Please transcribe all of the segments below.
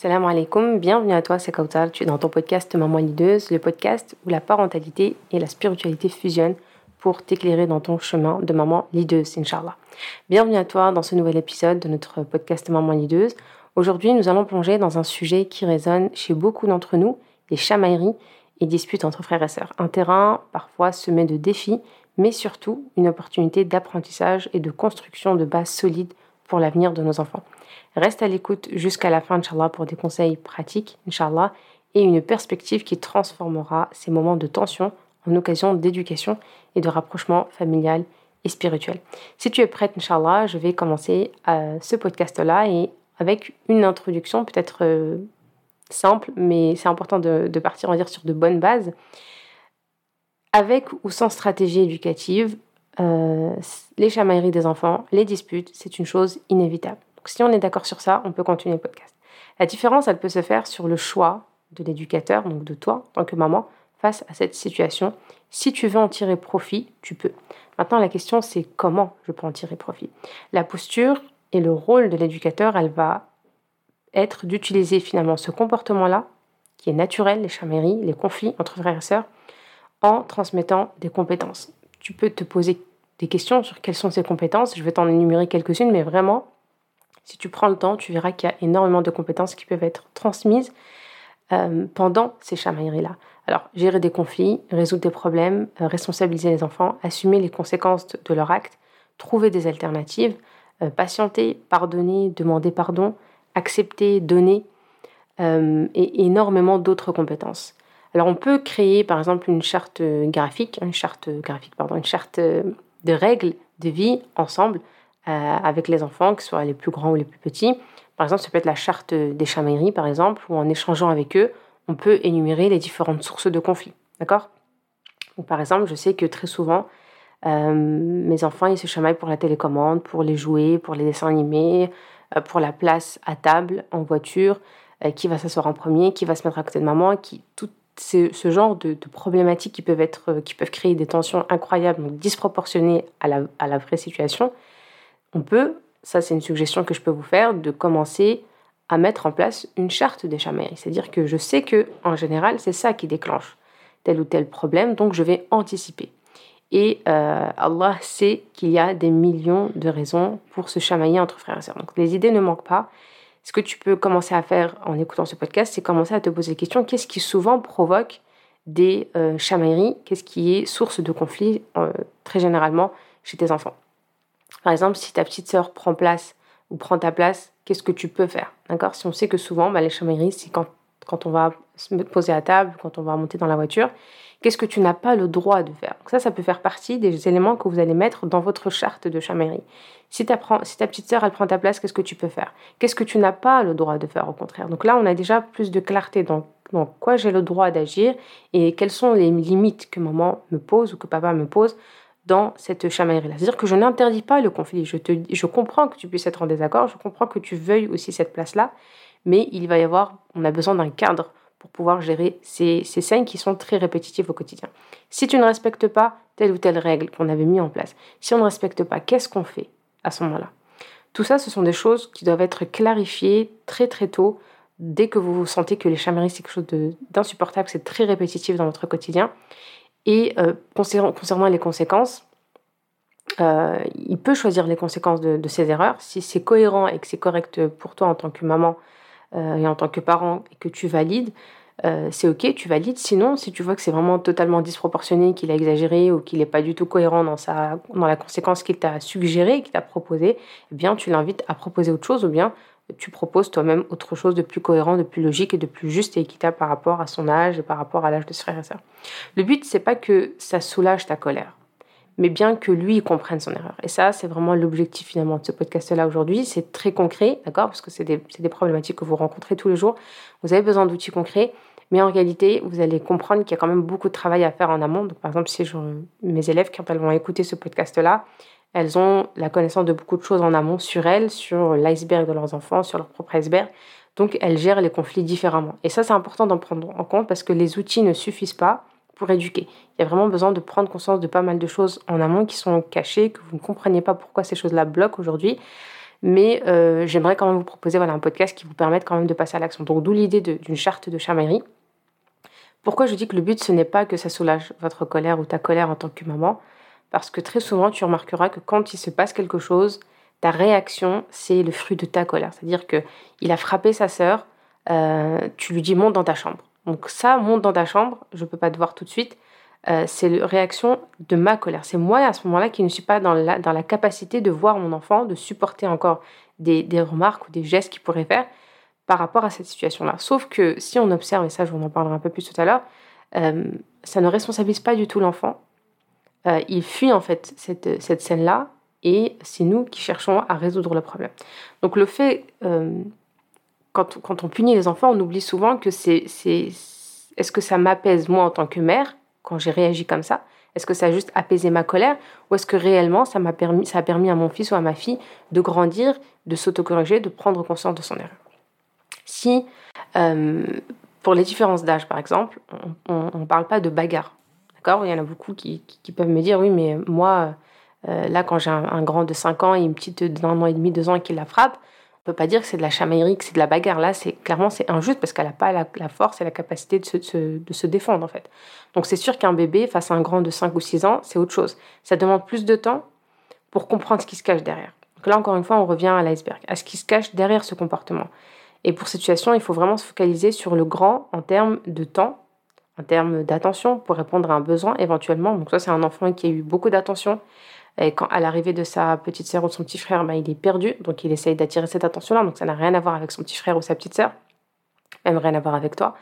Salam alaikum, bienvenue à toi, c'est Kautar. Tu es dans ton podcast Maman Lideuse, le podcast où la parentalité et la spiritualité fusionnent pour t'éclairer dans ton chemin de maman lideuse, Inch'Allah. Bienvenue à toi dans ce nouvel épisode de notre podcast Maman Lideuse. Aujourd'hui, nous allons plonger dans un sujet qui résonne chez beaucoup d'entre nous, les chamailleries et disputes entre frères et sœurs. Un terrain parfois semé de défis, mais surtout une opportunité d'apprentissage et de construction de bases solides pour l'avenir de nos enfants. Reste à l'écoute jusqu'à la fin, Inch'Allah, pour des conseils pratiques, Inch'Allah, et une perspective qui transformera ces moments de tension en occasion d'éducation et de rapprochement familial et spirituel. Si tu es prête, Inch'Allah, je vais commencer euh, ce podcast-là et avec une introduction peut-être euh, simple, mais c'est important de, partir, on va dire, sur de bonnes bases. Avec ou sans stratégie éducative, euh, les chamailleries des enfants, les disputes, c'est une chose inévitable. Si on est d'accord sur ça, on peut continuer le podcast. La différence, elle peut se faire sur le choix de l'éducateur, donc de toi, en tant que maman, face à cette situation. Si tu veux en tirer profit, tu peux. Maintenant, la question, c'est comment je peux en tirer profit. La posture et le rôle de l'éducateur, elle va être d'utiliser finalement ce comportement-là, qui est naturel, les chamailleries, les conflits entre frères et sœurs, en transmettant des compétences. Tu peux te poser des questions sur quelles sont ces compétences. Je vais t'en énumérer quelques-unes, mais vraiment, si tu prends le temps, tu verras qu'il y a énormément de compétences qui peuvent être transmises euh, pendant ces chamailleries-là. Alors, gérer des conflits, résoudre des problèmes, euh, responsabiliser les enfants, assumer les conséquences de leur acte, trouver des alternatives, euh, patienter, pardonner, demander pardon, accepter, donner, et énormément d'autres compétences. Alors, on peut créer, par exemple, une charte graphique, une charte graphique, pardon, une charte de règles de vie ensemble euh, avec les enfants, que ce soit les plus grands ou les plus petits. Par exemple, ça peut être la charte des chamailleries, par exemple, où en échangeant avec eux, on peut énumérer les différentes sources de conflits. D'accord? Par exemple, je sais que très souvent, euh, mes enfants, ils se chamaillent pour la télécommande, pour les jouets, pour les dessins animés, euh, pour la place à table, en voiture, qui va s'asseoir en premier, qui va se mettre à côté de maman, qui tout ce, ce genre de, problématiques qui peuvent, être, qui peuvent créer des tensions incroyables, donc disproportionnées à la, à la vraie situation on peut, ça c'est une suggestion que je peux vous faire, de commencer à mettre en place une charte des chamailleries. C'est-à-dire que je sais que en général, c'est ça qui déclenche tel ou tel problème, donc je vais anticiper. Et euh, Allah sait qu'il y a des millions de raisons pour se chamailler entre frères et sœurs. Donc les idées ne manquent pas. Ce que tu peux commencer à faire en écoutant ce podcast, c'est commencer à te poser la question qu'est-ce qui souvent provoque des euh, chamailleries? Qu'est-ce qui est source de conflits euh, très généralement chez tes enfants? Par exemple, si ta petite sœur prend place ou prend ta place, qu'est-ce que tu peux faire? D'accord? Si on sait que souvent, bah, les chamailleries, c'est quand, quand on va se poser à table, quand on va monter dans la voiture, qu'est-ce que tu n'as pas le droit de faire ça, ça peut faire partie des éléments que vous allez mettre dans votre charte de chamaillerie. Si, ta petite sœur, elle prend ta place, qu'est-ce que tu peux faire? Qu'est-ce que tu n'as pas le droit de faire au contraire? Donc là, on a déjà plus de clarté dans, quoi j'ai le droit d'agir et quelles sont les limites que maman me pose ou que papa me pose dans cette chamaillerie-là. C'est-à-dire que je n'interdis pas le conflit. Je, je comprends que tu puisses être en désaccord, je comprends que tu veuilles aussi cette place-là, mais il va y avoir, on a besoin d'un cadre pour pouvoir gérer ces, ces scènes qui sont très répétitives au quotidien. Si tu ne respectes pas telle ou telle règle qu'on avait mis en place, si on ne respecte pas, qu'est-ce qu'on fait à ce moment-là? Tout ça, ce sont des choses qui doivent être clarifiées très très tôt, dès que vous sentez que les chamailleries, c'est quelque chose d'insupportable, c'est très répétitif dans votre quotidien. Et euh, concernant, les conséquences, euh, il peut choisir les conséquences de, ses erreurs. Si c'est cohérent et que c'est correct pour toi en tant que maman euh, et en tant que parent et que tu valides, c'est ok, tu valides. Sinon, si tu vois que c'est vraiment totalement disproportionné, qu'il a exagéré ou qu'il n'est pas du tout cohérent dans, sa, dans la conséquence qu'il t'a suggérée, qu'il t'a proposé, eh bien tu l'invites à proposer autre chose ou bien tu proposes toi-même autre chose de plus cohérent, de plus logique et de plus juste et équitable par rapport à son âge et par rapport à l'âge de ses frères et sœurs. Le but, c'est pas que ça soulage ta colère, mais bien que lui comprenne son erreur. Et ça, c'est vraiment l'objectif finalement de ce podcast-là aujourd'hui. C'est très concret, d'accord? Parce que c'est des, des, problématiques que vous rencontrez tous les jours. Vous avez besoin d'outils concrets, mais en réalité, vous allez comprendre qu'il y a quand même beaucoup de travail à faire en amont. Donc, par exemple, si je, mes élèves, quand elles vont écouter ce podcast-là, elles ont la connaissance de beaucoup de choses en amont sur elles, sur l'iceberg de leurs enfants, sur leur propre iceberg. Donc elles gèrent les conflits différemment. Et ça, c'est important d'en prendre en compte parce que les outils ne suffisent pas pour éduquer. Il y a vraiment besoin de prendre conscience de pas mal de choses en amont qui sont cachées, que vous ne comprenez pas pourquoi ces choses-là bloquent aujourd'hui. Mais euh, j'aimerais quand même vous proposer voilà, un podcast qui vous permette quand même de passer à l'action. Donc d'où l'idée d'une charte de chamaillerie. Pourquoi je dis que le but, ce n'est pas que ça soulage votre colère ou ta colère en tant que maman? Parce que très souvent, tu remarqueras que quand il se passe quelque chose, ta réaction, c'est le fruit de ta colère. C'est-à-dire qu'il a frappé sa sœur, euh, tu lui dis monte dans ta chambre. Donc ça, monte dans ta chambre, je ne peux pas te voir tout de suite, euh, c'est la réaction de ma colère. C'est moi à ce moment-là qui ne suis pas dans la, dans la capacité de voir mon enfant, de supporter encore des, des remarques ou des gestes qu'il pourrait faire par rapport à cette situation-là. Sauf que si on observe, et ça je vous en parlerai un peu plus tout à l'heure, euh, ça ne responsabilise pas du tout l'enfant. Euh, il fuit en fait cette, cette scène-là et c'est nous qui cherchons à résoudre le problème. Donc le fait, quand, on punit les enfants, on oublie souvent que c'est... Est-ce que ça m'apaise moi en tant que mère quand j'ai réagi comme ça? Est-ce que ça a juste apaisé ma colère? Ou est-ce que réellement ça m'a permis, a permis à mon fils ou à ma fille de grandir, de s'autocorriger, de prendre conscience de son erreur? Si, euh, pour les différences d'âge par exemple, on ne parle pas de bagarre, d'accord? Il y en a beaucoup qui, peuvent me dire oui, mais moi, euh, là, quand j'ai un, un, grand de 5 ans et une petite d'un an et demi, deux ans qui la frappe, peut pas dire que c'est de la chamaillerie, que c'est de la bagarre. Là, c'est clairement c'est injuste parce qu'elle n'a pas la, force et la capacité de se, de se, défendre en fait. Donc c'est sûr qu'un bébé face à un grand de 5 ou 6 ans, c'est autre chose. Ça demande plus de temps pour comprendre ce qui se cache derrière. Donc là, encore une fois, on revient à l'iceberg, à ce qui se cache derrière ce comportement. Et pour cette situation, il faut vraiment se focaliser sur le grand en termes de temps, en termes d'attention pour répondre à un besoin éventuellement. Donc ça, c'est un enfant qui a eu beaucoup d'attention et quand, à l'arrivée de sa petite sœur ou de son petit frère, bah, il est perdu, donc il essaye d'attirer cette attention-là. Donc ça n'a rien à voir avec son petit frère ou sa petite sœur, même rien à voir avec toi.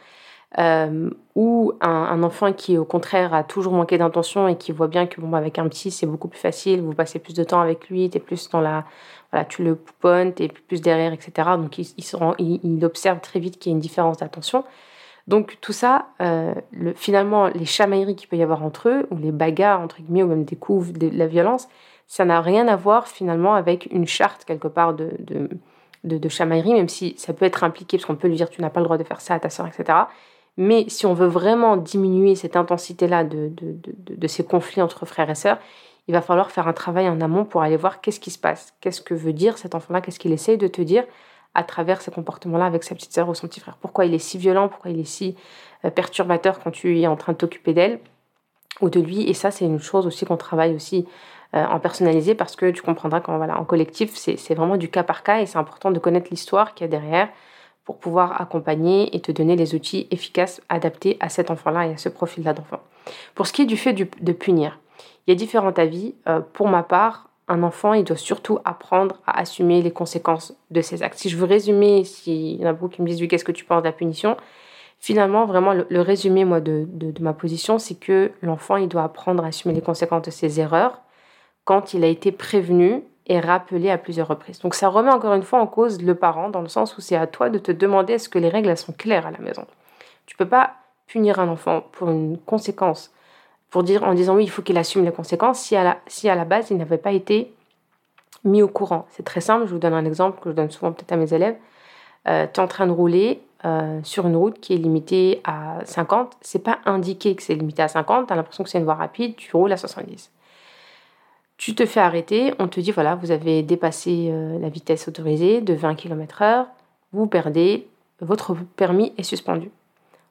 Euh, ou un, enfant qui, au contraire, a toujours manqué d'intention et qui voit bien que bon, avec un petit, c'est beaucoup plus facile, vous passez plus de temps avec lui, es plus dans la, voilà, tu le pouponnes, es plus derrière, etc. Donc il, il observe très vite qu'il y a une différence d'attention. Donc tout ça, euh, le, finalement, les chamailleries qu'il peut y avoir entre eux, ou les bagarres, entre guillemets, ou même des coups, de, la violence, ça n'a rien à voir finalement avec une charte quelque part de, de, de, chamaillerie, même si ça peut être impliqué, parce qu'on peut lui dire tu n'as pas le droit de faire ça à ta soeur, etc. Mais si on veut vraiment diminuer cette intensité-là de, de, ces conflits entre frères et sœurs, il va falloir faire un travail en amont pour aller voir qu'est-ce qui se passe, qu'est-ce que veut dire cet enfant-là, qu'est-ce qu'il essaye de te dire, à travers ces comportements-là avec sa petite sœur ou son petit frère. Pourquoi il est si violent, pourquoi il est si euh, perturbateur quand tu es en train de t'occuper d'elle ou de lui. Et ça, c'est une chose aussi qu'on travaille aussi euh, en personnalisé parce que tu comprendras qu'en voilà, en collectif, c'est vraiment du cas par cas et c'est important de connaître l'histoire qu'il y a derrière pour pouvoir accompagner et te donner les outils efficaces adaptés à cet enfant-là et à ce profil-là d'enfant. Pour ce qui est du fait de punir, il y a différents avis. Euh, pour ma part, un enfant, il doit surtout apprendre à assumer les conséquences de ses actes. Si je veux résumer, s'il y en a beaucoup qui me disent, oui, qu'est-ce que tu penses de la punition? Finalement, vraiment, le, résumé, moi, de, ma position, c'est que l'enfant, il doit apprendre à assumer les conséquences de ses erreurs quand il a été prévenu et rappelé à plusieurs reprises. Donc ça remet encore une fois en cause le parent, dans le sens où c'est à toi de te demander est-ce que les règles sont claires à la maison. Tu peux pas punir un enfant pour une conséquence pour dire en disant oui, il faut qu'il assume les conséquences si à la, si à la base il n'avait pas été mis au courant. C'est très simple, je vous donne un exemple que je donne souvent peut-être à mes élèves. Euh, tu es en train de rouler euh, sur une route qui est limitée à 50, c'est pas indiqué que c'est limité à 50, tu as l'impression que c'est une voie rapide, tu roules à 70. Tu te fais arrêter, on te dit voilà, vous avez dépassé euh, la vitesse autorisée de 20 km/h, vous perdez, votre permis est suspendu.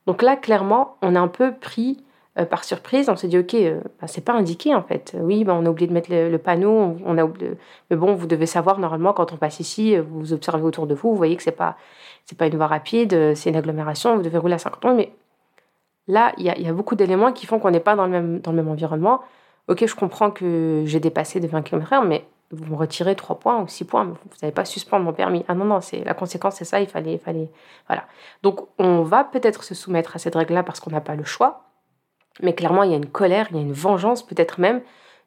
Donc là, clairement, on a un peu pris euh, par surprise, on s'est dit ok, euh, bah, c'est pas indiqué en fait. Oui, bah, on a oublié de mettre le, panneau, on, a oublié, mais bon, vous devez savoir normalement quand on passe ici, euh, vous observez autour de vous, vous voyez que c'est pas pas une voie rapide, c'est une agglomération, vous devez rouler à 50 km. Mais là, il y a, y a, beaucoup d'éléments qui font qu'on n'est pas dans le même dans le même environnement. Ok, je comprends que j'ai dépassé de 20 km/h, mais vous me retirez 3 points ou 6 points, vous n'avez pas suspendre mon permis. Ah non, non, c'est la conséquence, c'est ça, il fallait, il fallait. Voilà. Donc, on va peut-être se soumettre à cette règle-là parce qu'on n'a pas le choix, mais clairement, il y a une colère, il y a une vengeance peut-être même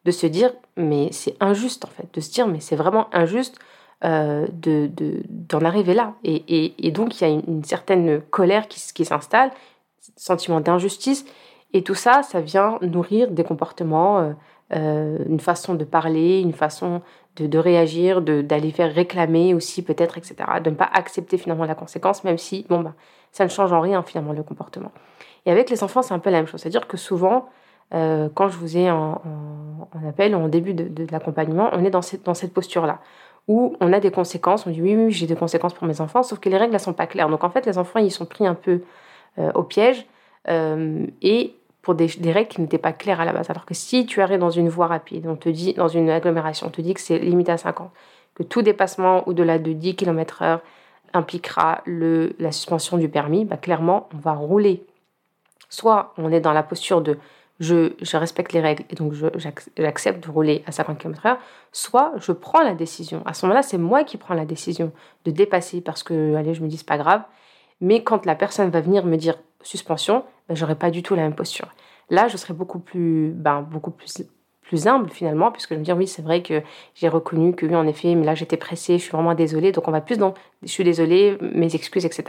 de se dire, mais c'est injuste en fait, de se dire, mais c'est vraiment injuste euh, de, d'en arriver là. Et, et, donc, il y a une, certaine colère qui, qui s'installe, sentiment d'injustice, et tout ça, ça vient nourrir des comportements, euh, euh, une façon de parler, une façon de, de réagir, d'aller faire réclamer aussi peut-être, etc. De ne pas accepter finalement la conséquence, même si, bon, bah, ça ne change en rien finalement le comportement. Et avec les enfants, c'est un peu la même chose. C'est-à-dire que souvent, euh, quand je vous ai en, appel, en début de, l'accompagnement, on est dans cette, dans cette posture-là, où on a des conséquences. On dit oui, oui, j'ai des conséquences pour mes enfants, sauf que les règles ne sont pas claires. Donc en fait, les enfants, ils sont pris un peu euh, au piège euh, et pour des, règles qui n'étaient pas claires à la base. Alors que si tu arrives dans une voie rapide, on te dit, dans une agglomération, on te dit que c'est limité à 50, que tout dépassement au-delà de 10 km/h impliquera le, la suspension du permis, bah, clairement, on va rouler. Soit on est dans la posture de je, je respecte les règles et donc j'accepte de rouler à 50 km/h, soit je prends la décision. À ce moment-là, c'est moi qui prends la décision de dépasser parce que, allez, je me dis, c'est pas grave. Mais quand la personne va venir me dire suspension, ben, j'aurai pas du tout la même posture. Là, je serai beaucoup plus, ben, beaucoup plus, plus humble finalement, puisque je me dire oui, c'est vrai que j'ai reconnu que oui, en effet, mais là j'étais pressée, je suis vraiment désolée, donc on va plus dans je suis désolée, mes excuses, etc.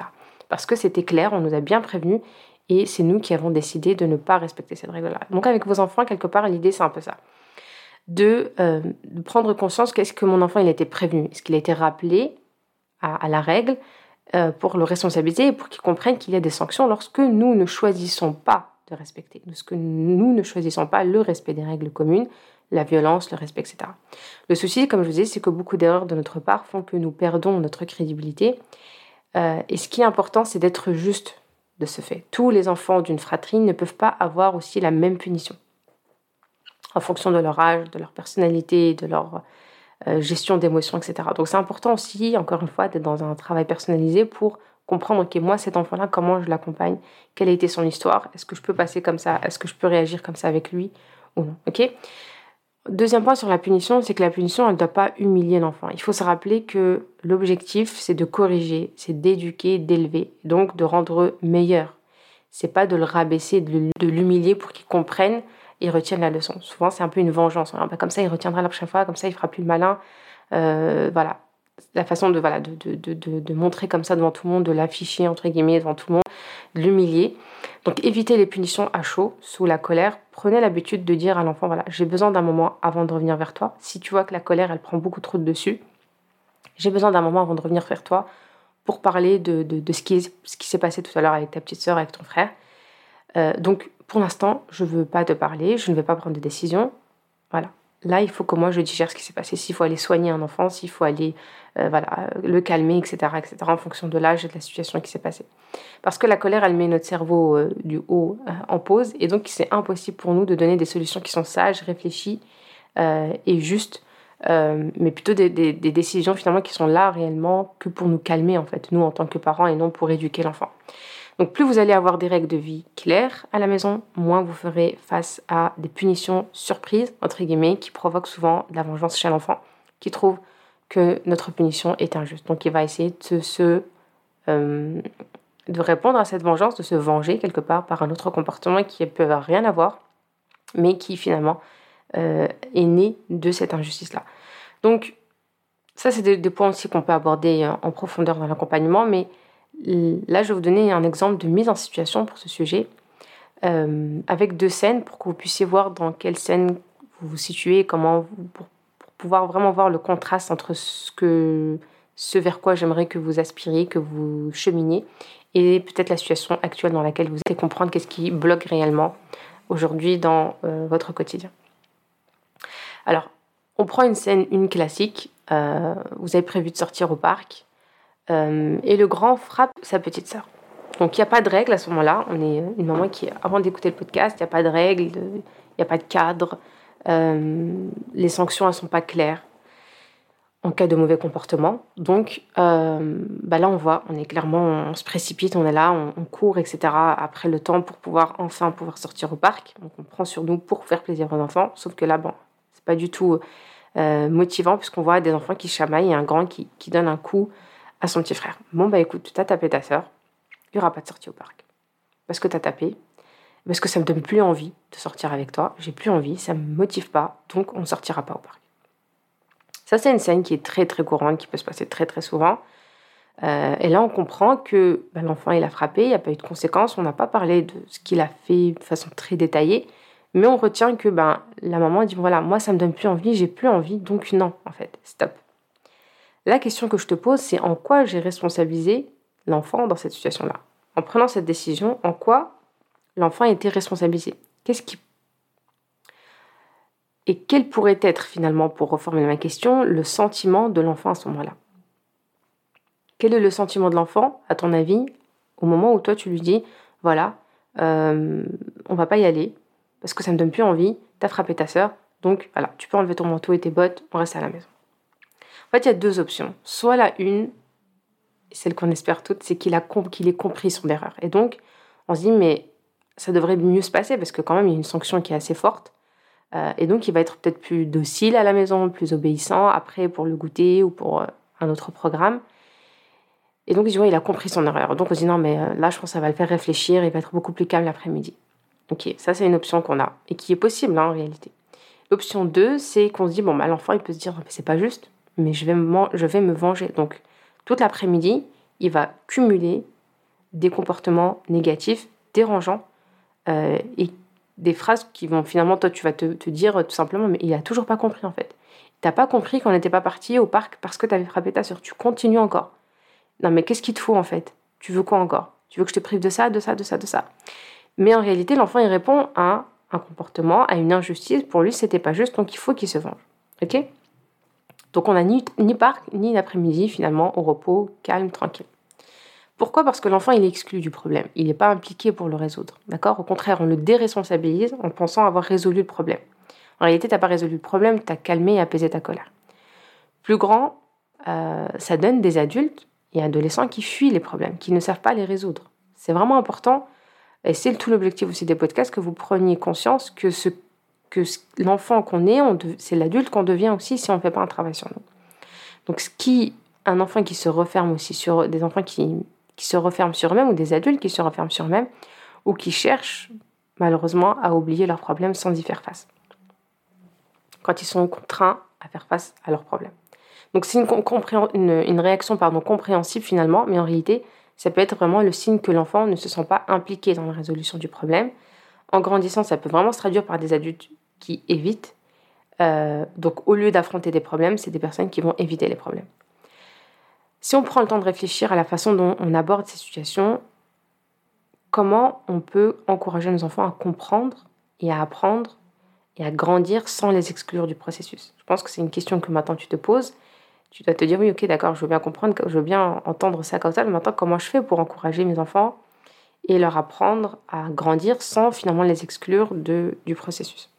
Parce que c'était clair, on nous a bien prévenu, et c'est nous qui avons décidé de ne pas respecter cette règle-là. Donc avec vos enfants, quelque part, l'idée c'est un peu ça. De, euh, prendre conscience qu'est-ce que mon enfant il a été prévenu, est-ce qu'il a été rappelé à, la règle, euh, pour le responsabiliser et pour qu'ils comprennent qu'il y a des sanctions lorsque nous ne choisissons pas respecter, lorsque nous ne choisissons pas le respect des règles communes, la violence, le respect, etc. Le souci, comme je vous disais, c'est que beaucoup d'erreurs de notre part font que nous perdons notre crédibilité. Euh, et ce qui est important, c'est d'être juste de ce fait. Tous les enfants d'une fratrie ne peuvent pas avoir aussi la même punition en fonction de leur âge, de leur personnalité, de leur euh, gestion d'émotions, etc. Donc c'est important aussi, encore une fois, d'être dans un travail personnalisé pour comprendre, ok, moi, cet enfant-là, comment je l'accompagne, quelle a été son histoire, est-ce que je peux passer comme ça, est-ce que je peux réagir comme ça avec lui ou non, ok? Deuxième point sur la punition, c'est que la punition, elle ne doit pas humilier l'enfant. Il faut se rappeler que l'objectif, c'est de corriger, c'est d'éduquer, d'élever, donc de rendre meilleur. C'est pas de le rabaisser, de l'humilier pour qu'il comprenne ils retiennent la leçon. Souvent, c'est un peu une vengeance. Bah, comme ça, il retiendra la prochaine fois, comme ça, il fera plus le malin. Euh, voilà. La façon de, voilà, de, de, de, de, montrer comme ça devant tout le monde, de l'afficher, entre guillemets, devant tout le monde, de l'humilier. Donc, évitez les punitions à chaud, sous la colère. Prenez l'habitude de dire à l'enfant, voilà, j'ai besoin d'un moment avant de revenir vers toi. Si tu vois que la colère, elle prend beaucoup trop de dessus, j'ai besoin d'un moment avant de revenir vers toi pour parler de, de, ce qui, ce qui s'est passé tout à l'heure avec ta petite sœur, avec ton frère. Euh, donc, pour l'instant, je ne veux pas te parler, je ne vais pas prendre de décision. Voilà. Là, il faut que moi, je digère ce qui s'est passé. S'il faut aller soigner un enfant, s'il faut aller euh, voilà, le calmer, etc., etc., en fonction de l'âge et de la situation qui s'est passée. Parce que la colère, elle met notre cerveau euh, du haut en pause, et donc c'est impossible pour nous de donner des solutions qui sont sages, réfléchies et justes, mais plutôt des, des, décisions finalement qui sont là réellement que pour nous calmer, en fait, nous en tant que parents, et non pour éduquer l'enfant. Donc plus vous allez avoir des règles de vie claires à la maison, moins vous ferez face à des punitions surprises, entre guillemets, qui provoquent souvent de la vengeance chez l'enfant, qui trouve que notre punition est injuste. Donc il va essayer de se... Euh, de répondre à cette vengeance, de se venger quelque part par un autre comportement qui peut avoir rien à voir, mais qui finalement euh, est né de cette injustice-là. Donc ça, c'est des, des, points aussi qu'on peut aborder en profondeur dans l'accompagnement, mais Là, je vais vous donner un exemple de mise en situation pour ce sujet, euh, avec deux scènes pour que vous puissiez voir dans quelle scène vous vous situez, comment pour, pouvoir vraiment voir le contraste entre ce, vers quoi j'aimerais que vous aspiriez, que vous cheminiez, et peut-être la situation actuelle dans laquelle vous êtes, et comprendre qu'est-ce qui bloque réellement aujourd'hui dans euh, votre quotidien. Alors, on prend une scène, une classique. Euh, vous avez prévu de sortir au parc. Euh, et le grand frappe sa petite sœur. Donc il n'y a pas de règle à ce moment-là. On est une maman qui, avant d'écouter le podcast, il n'y a pas de règle, il n'y a pas de cadre. Euh, les sanctions, elles ne sont pas claires en cas de mauvais comportement. Donc euh, bah là, on voit, on est clairement, on se précipite, on est là, on, court, etc. Après le temps pour pouvoir enfin pouvoir sortir au parc. Donc on prend sur nous pour faire plaisir aux enfants. Sauf que là, bon, c'est pas du tout motivant puisqu'on voit des enfants qui chamaillent et un grand qui, qui donne un coup à son petit frère. Bon, bah écoute, tu as tapé ta sœur, il n'y aura pas de sortie au parc. Parce que tu as tapé, parce que ça me donne plus envie de sortir avec toi, j'ai plus envie, ça me motive pas, donc on ne sortira pas au parc. Ça, c'est une scène qui est très très courante, qui peut se passer très très souvent. Euh, et là, on comprend que bah, l'enfant, il a frappé, il n'y a pas eu de conséquences, on n'a pas parlé de ce qu'il a fait de façon très détaillée, mais on retient que ben, la maman dit voilà, moi, ça me donne plus envie, j'ai plus envie, donc non, en fait, stop. La question que je te pose, c'est en quoi j'ai responsabilisé l'enfant dans cette situation-là? En prenant cette décision, en quoi l'enfant a été responsabilisé? Qu'est-ce qui Et quel pourrait être finalement, pour reformuler ma question, le sentiment de l'enfant à ce moment-là? Quel est le sentiment de l'enfant, à ton avis, au moment où toi tu lui dis, voilà, euh, on va pas y aller, parce que ça me donne plus envie, t'as frappé ta sœur, donc voilà, tu peux enlever ton manteau et tes bottes, on reste à la maison. En fait, il y a deux options. Soit la une, celle qu'on espère toutes, c'est qu'il qu'il ait compris son erreur. Et donc, on se dit, mais ça devrait mieux se passer, parce que quand même, il y a une sanction qui est assez forte. Euh, et donc, il va être peut-être plus docile à la maison, plus obéissant après pour le goûter ou pour euh, un autre programme. Et donc, il a compris son erreur. Donc, on se dit, non, mais euh, là, je pense que ça va le faire réfléchir, il va être beaucoup plus calme l'après-midi. Ok, ça, c'est une option qu'on a et qui est possible hein, en réalité. L'option 2, c'est qu'on se dit, bon, bah, l'enfant, il peut se dire, c'est pas juste, mais je vais, me, je vais me venger. Donc, toute l'après-midi, il va cumuler des comportements négatifs, dérangeants, et des phrases qui vont finalement, toi, tu vas te, dire tout simplement, mais il a toujours pas compris en fait. T'as pas compris qu'on n'était pas parti au parc parce que tu avais frappé ta soeur. Tu continues encore. Non, mais qu'est-ce qu'il te faut en fait? Tu veux quoi encore? Tu veux que je te prive de ça, de ça, de ça, de ça? Mais en réalité, l'enfant, il répond à un comportement, à une injustice. Pour lui, c'était pas juste, donc il faut qu'il se venge. Ok? Donc on n'a ni, ni parc, ni l'après-midi finalement au repos, calme, tranquille. Pourquoi? Parce que l'enfant, il est exclu du problème. Il n'est pas impliqué pour le résoudre. D'accord? Au contraire, on le déresponsabilise en pensant avoir résolu le problème. En réalité, tu n'as pas résolu le problème, tu as calmé et apaisé ta colère. Plus grand, euh, ça donne des adultes et adolescents qui fuient les problèmes, qui ne savent pas les résoudre. C'est vraiment important, et c'est tout l'objectif aussi des podcasts, que vous preniez conscience que, ce, que l'enfant qu'on est, c'est l'adulte qu'on devient aussi si on ne fait pas un travail sur nous. Donc, un enfant qui se referme aussi sur des enfants qui se referment sur eux-mêmes ou des adultes qui se referment sur eux-mêmes ou qui cherchent malheureusement à oublier leurs problèmes sans y faire face. Quand ils sont contraints à faire face à leurs problèmes. Donc c'est une, réaction pardon, compréhensible finalement, mais en réalité, ça peut être vraiment le signe que l'enfant ne se sent pas impliqué dans la résolution du problème. En grandissant, ça peut vraiment se traduire par des adultes qui évitent. Euh, donc au lieu d'affronter des problèmes, c'est des personnes qui vont éviter les problèmes. Si on prend le temps de réfléchir à la façon dont on aborde ces situations, comment on peut encourager nos enfants à comprendre et à apprendre et à grandir sans les exclure du processus? Je pense que c'est une question que maintenant tu te poses. Tu dois te dire oui, ok, d'accord, je veux bien comprendre, je veux bien entendre ça comme ça, mais maintenant comment je fais pour encourager mes enfants et leur apprendre à grandir sans finalement les exclure du processus?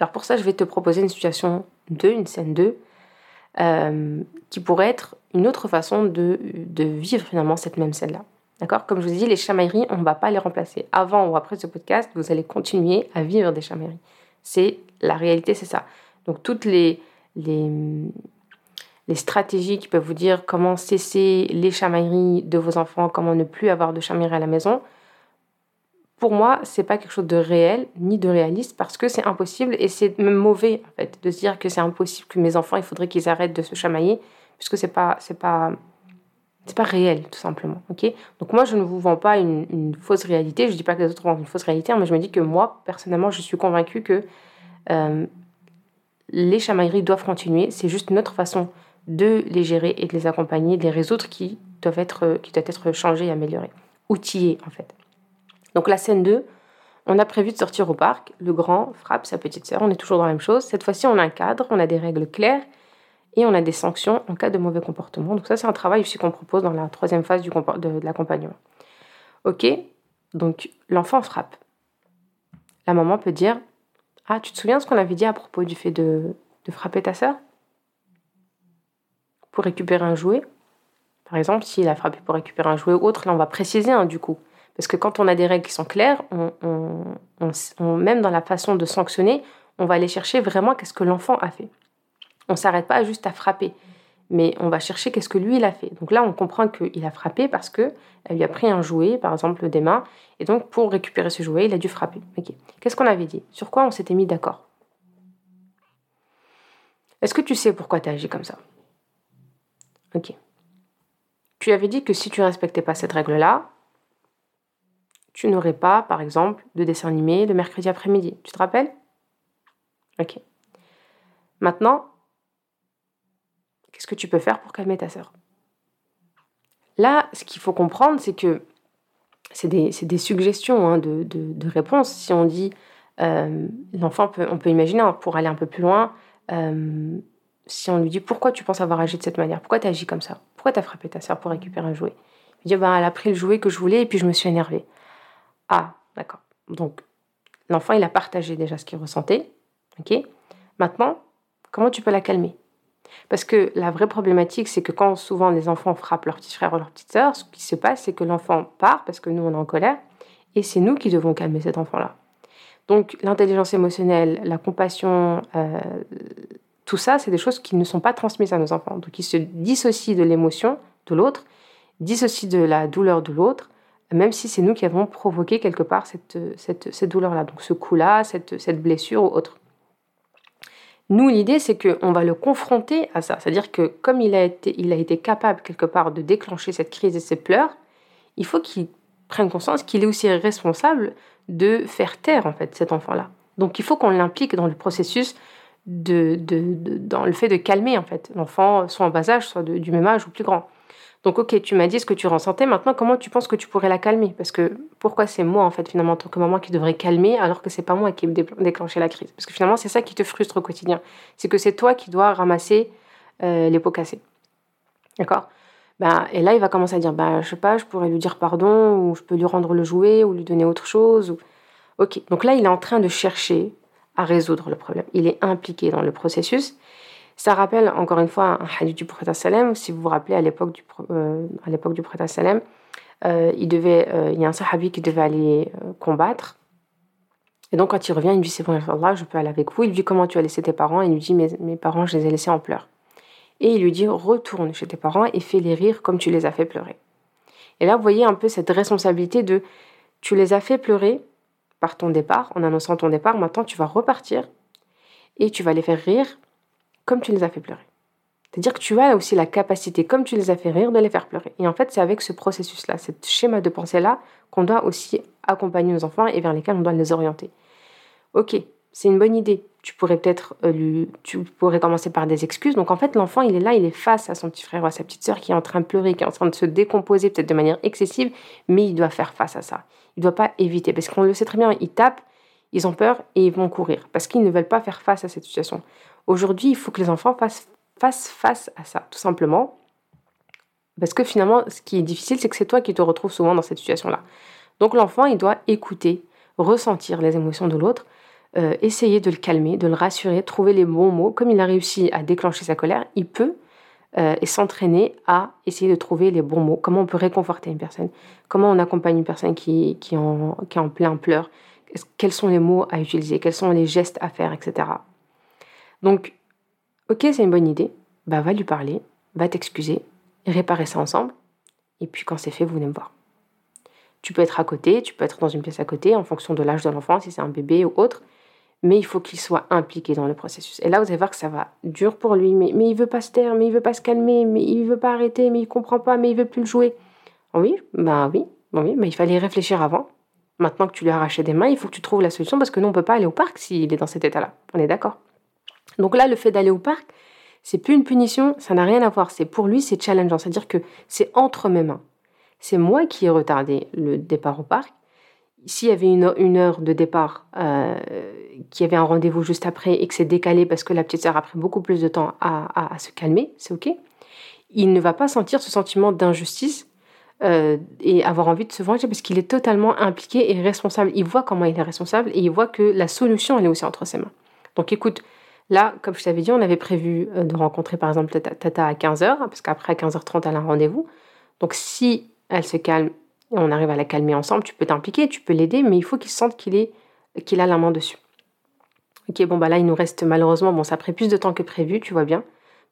Alors pour ça, je vais te proposer une situation 2, une scène 2, euh, qui pourrait être une autre façon de, de vivre finalement cette même scène-là. D'accord? Comme je vous dit, les chamailleries, on ne va pas les remplacer. Avant ou après ce podcast, vous allez continuer à vivre des chamailleries. C'est la réalité, c'est ça. Donc toutes les, les, les stratégies qui peuvent vous dire comment cesser les chamailleries de vos enfants, comment ne plus avoir de chamailleries à la maison, pour moi, c'est pas quelque chose de réel ni de réaliste parce que c'est impossible et c'est même mauvais en fait de se dire que c'est impossible que mes enfants, il faudrait qu'ils arrêtent de se chamailler puisque c'est pas c'est pas c'est pas réel tout simplement. Ok? Donc moi, je ne vous vends pas une, fausse réalité. Je dis pas que les autres vendent une fausse réalité, hein, mais je me dis que moi, personnellement, je suis convaincue que euh, les chamailleries doivent continuer. C'est juste notre façon de les gérer et de les accompagner, de les résoudre qui doivent être qui doivent être changées et améliorées, outillées en fait. Donc la scène 2, on a prévu de sortir au parc. Le grand frappe sa petite sœur. On est toujours dans la même chose. Cette fois-ci, on a un cadre, on a des règles claires et on a des sanctions en cas de mauvais comportement. Donc ça, c'est un travail aussi qu'on propose dans la troisième phase de, l'accompagnement. Ok, donc l'enfant frappe. La maman peut dire Ah, tu te souviens ce qu'on avait dit à propos du fait de, frapper ta sœur? Pour récupérer un jouet Par exemple, s'il a frappé pour récupérer un jouet ou autre, là on va préciser hein, du coup. Parce que quand on a des règles qui sont claires, même dans la façon de sanctionner, on va aller chercher vraiment qu'est-ce que l'enfant a fait. On ne s'arrête pas juste à frapper, mais on va chercher qu'est-ce que lui il a fait. Donc là, on comprend qu'il a frappé parce que elle lui a pris un jouet, par exemple des mains, et donc pour récupérer ce jouet, il a dû frapper. Qu'est-ce qu'on avait dit? Sur quoi on s'était mis d'accord? Est-ce que tu sais pourquoi tu as agi comme ça? Ok. Tu avais dit que si tu ne respectais pas cette règle-là, tu n'aurais pas, par exemple, de dessin animé le mercredi après-midi. Tu te rappelles? Ok. Maintenant, qu'est-ce que tu peux faire pour calmer ta sœur? Là, ce qu'il faut comprendre, c'est que c'est des, suggestions hein, de, de, réponses. Si on dit euh, l'enfant on peut imaginer, hein, pour aller un peu plus loin, si on lui dit pourquoi tu penses avoir agi de cette manière, pourquoi tu as agi comme ça, pourquoi tu as frappé ta soeur pour récupérer un jouet? Il dit bah, elle a pris le jouet que je voulais et puis je me suis énervée. Ah, d'accord. Donc l'enfant il a partagé déjà ce qu'il ressentait. Ok? Maintenant, comment tu peux la calmer? Parce que la vraie problématique, c'est que quand souvent les enfants frappent leur petit frère ou leur petite sœur, ce qui se passe, c'est que l'enfant part parce que nous on est en colère et c'est nous qui devons calmer cet enfant-là. Donc l'intelligence émotionnelle, la compassion, euh, tout ça, c'est des choses qui ne sont pas transmises à nos enfants. Donc ils se dissocient de l'émotion de l'autre, dissocient de la douleur de l'autre, même si c'est nous qui avons provoqué quelque part cette, cette, douleur-là, donc ce coup-là, cette, cette blessure ou autre. Nous, l'idée, c'est qu'on va le confronter à ça. C'est-à-dire que comme il a, été, il a été capable quelque part de déclencher cette crise et ces pleurs, il faut qu'il prenne conscience qu'il est aussi responsable de faire taire en fait cet enfant-là. Donc il faut qu'on l'implique dans le processus de, dans le fait de calmer en fait l'enfant, soit en bas âge, soit du même âge ou plus grand. Donc ok, tu m'as dit ce que tu ressentais, maintenant comment tu penses que tu pourrais la calmer? Parce que pourquoi c'est moi en fait finalement en tant que maman qui devrait calmer alors que c'est pas moi qui ai déclenché la crise? Parce que finalement c'est ça qui te frustre au quotidien, c'est que c'est toi qui dois ramasser euh, les pots cassés. D'accord? Ben, et là, il va commencer à dire, ben, je sais pas, je pourrais lui dire pardon, ou je peux lui rendre le jouet, ou lui donner autre chose. Ou... Ok, donc là, il est en train de chercher à résoudre le problème. Il est impliqué dans le processus. Ça rappelle encore une fois un hadith du prophète salem. Si vous vous rappelez à l'époque du, euh, à euh, euh, il y a un sahabi qui devait aller combattre. Et donc quand il revient, il lui dit c'est bon, Allah, je peux aller avec vous. Il lui dit comment tu as laissé tes parents? Il lui dit mes, mes parents, je les ai laissés en pleurs. Et il lui dit retourne chez tes parents et fais-les rire comme tu les as fait pleurer. Et là, vous voyez un peu cette responsabilité de tu les as fait pleurer, par ton départ, en annonçant ton départ, maintenant tu vas repartir et tu vas les faire rire comme tu les as fait pleurer. C'est-à-dire que tu as aussi la capacité, comme tu les as fait rire, de les faire pleurer. Et en fait, c'est avec ce processus-là, ce schéma de pensée-là, qu'on doit aussi accompagner nos enfants et vers lesquels on doit les orienter. Ok, c'est une bonne idée. Tu pourrais peut-être euh, tu pourrais commencer par des excuses. Donc en fait, l'enfant, il est là, il est face à son petit frère ou à sa petite sœur qui est en train de pleurer, qui est en train de se décomposer peut-être de manière excessive, mais il doit faire face à ça. Il ne doit pas éviter parce qu'on le sait très bien, ils tapent, ils ont peur et ils vont courir parce qu'ils ne veulent pas faire face à cette situation. Aujourd'hui, il faut que les enfants fassent, face à ça, tout simplement. Parce que finalement, ce qui est difficile, c'est que c'est toi qui te retrouves souvent dans cette situation-là. Donc l'enfant, il doit écouter, ressentir les émotions de l'autre, euh, essayer de le calmer, de le rassurer, trouver les bons mots. Comme il a réussi à déclencher sa colère, il peut euh, et s'entraîner à essayer de trouver les bons mots. Comment on peut réconforter une personne? Comment on accompagne une personne qui, qui, en, qui est en plein pleurs Quels sont les mots à utiliser? Quels sont les gestes à faire, etc. Donc, ok, c'est une bonne idée. Bah, va lui parler, va t'excuser, réparer ça ensemble. Et puis, quand c'est fait, vous venez me voir. Tu peux être à côté, tu peux être dans une pièce à côté, en fonction de l'âge de l'enfant, si c'est un bébé ou autre mais il faut qu'il soit impliqué dans le processus. Et là, vous allez voir que ça va dur pour lui, mais, mais il veut pas se taire, mais il veut pas se calmer, mais il veut pas arrêter, mais il comprend pas, mais il veut plus le jouer. Oui, bah oui, oui, mais il fallait réfléchir avant. Maintenant que tu lui as arraché des mains, il faut que tu trouves la solution parce que nous, on peut pas aller au parc s'il est dans cet état-là. On est d'accord. Donc là, le fait d'aller au parc, c'est plus une punition, ça n'a rien à voir. C'est pour lui, c'est challengeant. C'est-à-dire que c'est entre mes mains. C'est moi qui ai retardé le départ au parc s'il y avait une, heure de départ, euh, qu'il y avait un rendez-vous juste après et que c'est décalé parce que la petite sœur a pris beaucoup plus de temps à, se calmer, c'est OK. Il ne va pas sentir ce sentiment d'injustice euh, et avoir envie de se venger parce qu'il est totalement impliqué et responsable. Il voit comment il est responsable et il voit que la solution, elle est aussi entre ses mains. Donc écoute, là, comme je t'avais dit, on avait prévu euh, de rencontrer par exemple Tata à 15h, parce qu'après à 15h30, elle a un rendez-vous. Donc si elle se calme et on arrive à la calmer ensemble, tu peux t'impliquer, tu peux l'aider, mais il faut qu'il sente qu'il est qu'il a la main dessus. Ok, bon bah là il nous reste malheureusement, bon ça a pris plus de temps que prévu, tu vois bien,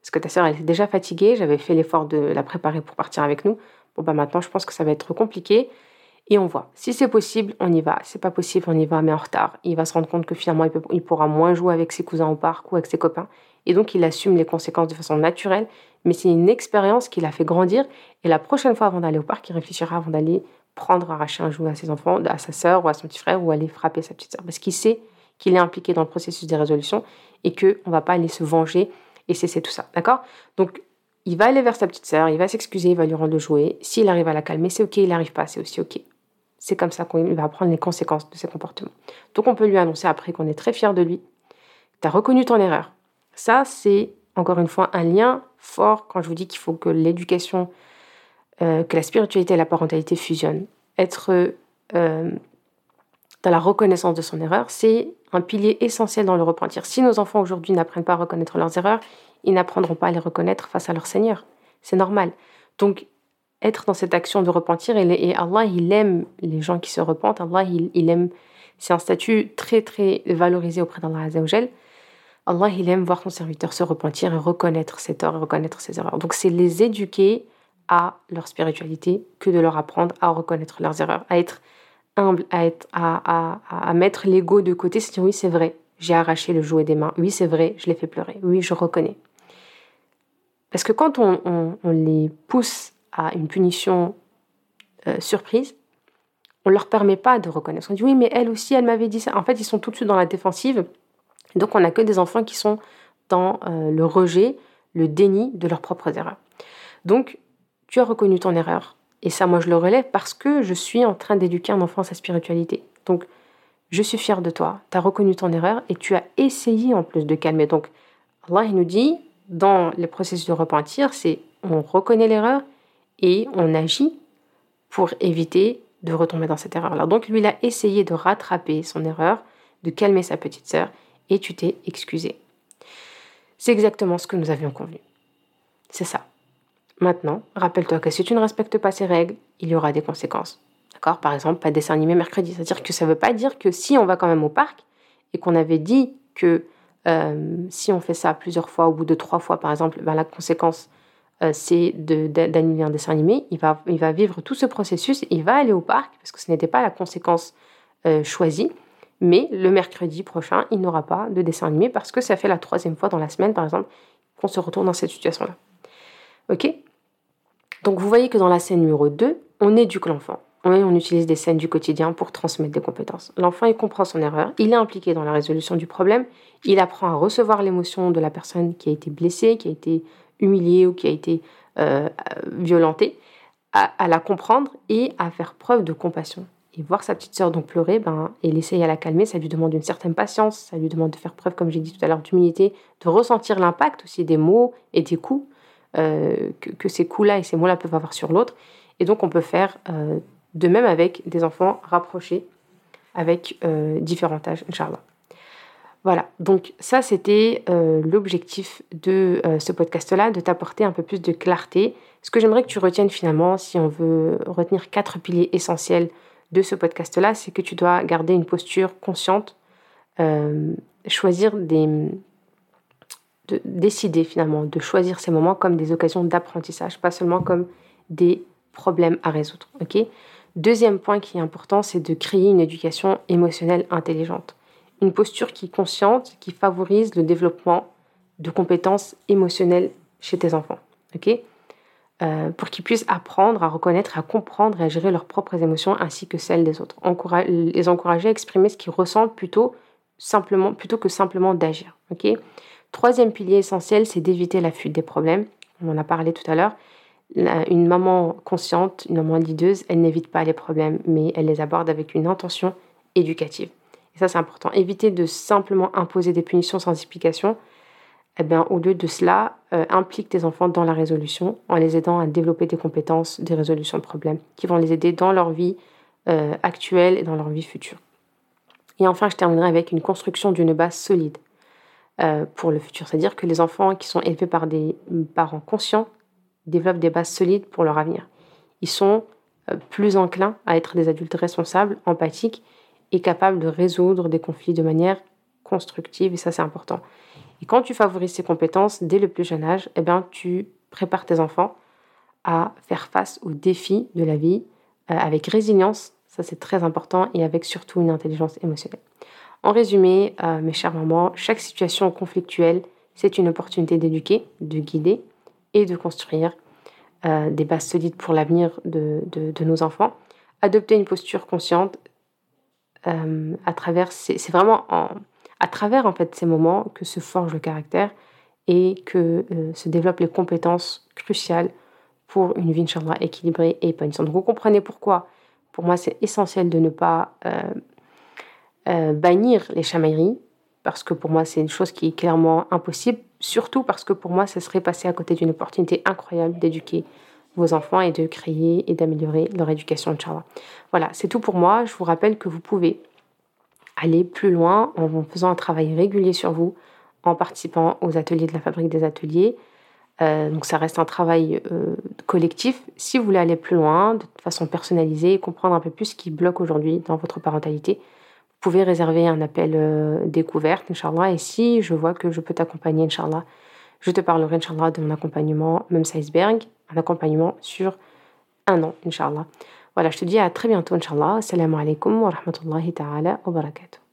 parce que ta sœur elle était déjà fatiguée, j'avais fait l'effort de la préparer pour partir avec nous. Bon bah maintenant je pense que ça va être compliqué et on voit. Si c'est possible, on y va. C'est pas possible, on y va, mais en retard. Il va se rendre compte que finalement il, il pourra moins jouer avec ses cousins au parc ou avec ses copains, et donc il assume les conséquences de façon naturelle mais c'est une expérience qui l'a fait grandir. Et la prochaine fois, avant d'aller au parc, il réfléchira avant d'aller prendre, arracher un jouet à ses enfants, à sa sœur ou à son petit frère, ou aller frapper sa petite sœur. Parce qu'il sait qu'il est impliqué dans le processus des résolutions et qu'on ne va pas aller se venger et cesser tout ça. D'accord? Donc, il va aller vers sa petite sœur, il va s'excuser, il va lui rendre le jouet. S'il arrive à la calmer, c'est OK. Il n'arrive pas, c'est aussi OK. C'est comme ça qu'il va apprendre les conséquences de ses comportements. Donc on peut lui annoncer après qu'on est très fier de lui. Tu as reconnu ton erreur. Ça, c'est encore une fois un lien fort quand je vous dis qu'il faut que l'éducation, euh, que la spiritualité et la parentalité fusionnent. Être euh, dans la reconnaissance de son erreur, c'est un pilier essentiel dans le repentir. Si nos enfants aujourd'hui n'apprennent pas à reconnaître leurs erreurs, ils n'apprendront pas à les reconnaître face à leur Seigneur. C'est normal. Donc, être dans cette action de repentir, et, Allah, il aime les gens qui se repentent. Allah, il, aime, c'est un statut très, très valorisé auprès d'Allah Azzawajal. Allah, il aime voir son serviteur se repentir et reconnaître ses torts et reconnaître ses erreurs. Donc, c'est les éduquer à leur spiritualité que de leur apprendre à reconnaître leurs erreurs, à être humble, à, être, à, à, à mettre l'ego de côté, c'est dire oui, c'est vrai, j'ai arraché le jouet des mains, oui, c'est vrai, je l'ai fait pleurer, oui, je reconnais. Parce que quand on, les pousse à une punition euh, surprise, on ne leur permet pas de reconnaître. On dit oui, mais elle aussi, elle m'avait dit ça. En fait, ils sont tout de suite dans la défensive. Donc, on n'a que des enfants qui sont dans euh, le rejet, le déni de leurs propres erreurs. Donc, tu as reconnu ton erreur. Et ça, moi, je le relève parce que je suis en train d'éduquer un enfant à sa spiritualité. Donc, je suis fière de toi. Tu as reconnu ton erreur et tu as essayé en plus de calmer. Donc, Allah, il nous dit, dans le processus de repentir, c'est on reconnaît l'erreur et on agit pour éviter de retomber dans cette erreur-là. Donc lui, il a essayé de rattraper son erreur, de calmer sa petite sœur, et tu t'es excusé. C'est exactement ce que nous avions convenu. C'est ça. Maintenant, rappelle-toi que si tu ne respectes pas ces règles, il y aura des conséquences. D'accord? Par exemple, pas de dessin animé mercredi. C'est-à-dire que ça ne veut pas dire que si on va quand même au parc et qu'on avait dit que euh, si on fait ça plusieurs fois, au bout de trois fois par exemple, ben, la conséquence c'est d'annuler un dessin animé. Il va, il va vivre tout ce processus, il va aller au parc parce que ce n'était pas la conséquence euh, choisie. Mais le mercredi prochain, il n'aura pas de dessin animé parce que ça fait la troisième fois dans la semaine, par exemple, qu'on se retrouve dans cette situation-là. Ok? Donc vous voyez que dans la scène numéro 2, on éduque l'enfant on utilise des scènes du quotidien pour transmettre des compétences. L'enfant, il comprend son erreur, il est impliqué dans la résolution du problème, il apprend à recevoir l'émotion de la personne qui a été blessée, qui a été humiliée ou qui a été euh, violentée, à, la comprendre et à faire preuve de compassion. Et voir sa petite sœur donc pleurer, ben, et l'essayer à la calmer, ça lui demande une certaine patience, ça lui demande de faire preuve, comme j'ai dit tout à l'heure, d'humilité, de ressentir l'impact aussi des mots et des coups euh, que, ces coups-là et ces mots-là peuvent avoir sur l'autre. Et donc on peut faire euh, de même avec des enfants rapprochés avec euh, différents âges, Inch'Allah. Voilà, donc ça c'était euh, l'objectif de euh, ce podcast-là, de t'apporter un peu plus de clarté. Ce que j'aimerais que tu retiennes finalement, si on veut retenir quatre piliers essentiels de ce podcast-là, c'est que tu dois garder une posture consciente, choisir des... De décider finalement de choisir ces moments comme des occasions d'apprentissage, pas seulement comme des problèmes à résoudre. Deuxième point qui est important, c'est de créer une éducation émotionnelle intelligente. Une posture qui est consciente, qui favorise le développement de compétences émotionnelles chez tes enfants. euh, pour qu'ils puissent apprendre à reconnaître, à comprendre et à gérer leurs propres émotions ainsi que celles des autres. les encourager à exprimer ce qu'ils ressentent plutôt, simplement, plutôt que simplement d'agir. Troisième pilier essentiel, c'est d'éviter la fuite des problèmes. On en a parlé tout à l'heure une maman consciente, une maman leaduse, elle n'évite pas les problèmes, mais elle les aborde avec une intention éducative. Et ça, c'est important. Éviter de simplement imposer des punitions sans explication. Eh bien, au lieu de cela, euh, implique tes enfants dans la résolution en les aidant à développer des compétences de résolution de problèmes qui vont les aider dans leur vie euh, actuelle et dans leur vie future. Et enfin, je terminerai avec une construction d'une base solide euh, pour le futur. C'est-à-dire que les enfants qui sont élevés par des parents conscients développent des bases solides pour leur avenir. Ils sont plus enclins à être des adultes responsables, empathiques et capables de résoudre des conflits de manière constructive, et ça c'est important. Et quand tu favorises ces compétences dès le plus jeune âge, eh bien, tu prépares tes enfants à faire face aux défis de la vie euh, avec résilience, ça c'est très important, et avec surtout une intelligence émotionnelle. En résumé, euh, mes chers mamans, chaque situation conflictuelle, c'est une opportunité d'éduquer, de guider, et de construire euh, des bases solides pour l'avenir de, de, nos enfants. Adopter une posture consciente euh, à travers, c'est vraiment en, à travers en fait ces moments que se forge le caractère et que euh, se développent les compétences cruciales pour une vie, Inch'Allah, équilibrée et épanouissante. Donc vous comprenez pourquoi pour moi, c'est essentiel de ne pas bannir les chamailleries, parce que pour moi, c'est une chose qui est clairement impossible, surtout parce que pour moi, ça serait passer à côté d'une opportunité incroyable d'éduquer vos enfants et de créer et d'améliorer leur éducation, Inch'Allah. Voilà, c'est tout pour moi. Je vous rappelle que vous pouvez aller plus loin en faisant un travail régulier sur vous, en participant aux ateliers de la fabrique des ateliers. Euh, donc ça reste un travail euh, collectif. Si vous voulez aller plus loin, de façon personnalisée, et comprendre un peu plus ce qui bloque aujourd'hui dans votre parentalité, vous pouvez réserver un appel euh, découverte, Inch'Allah. Et si je vois que je peux t'accompagner, Inch'Allah, je te parlerai, Inch'Allah, de mon accompagnement, même Iceberg, un accompagnement sur un an, Inch'Allah. Voilà, je te dis à très bientôt, Inch'Allah. Assalamu alaikum wa rahmatullahi ta'ala wa barakatuh.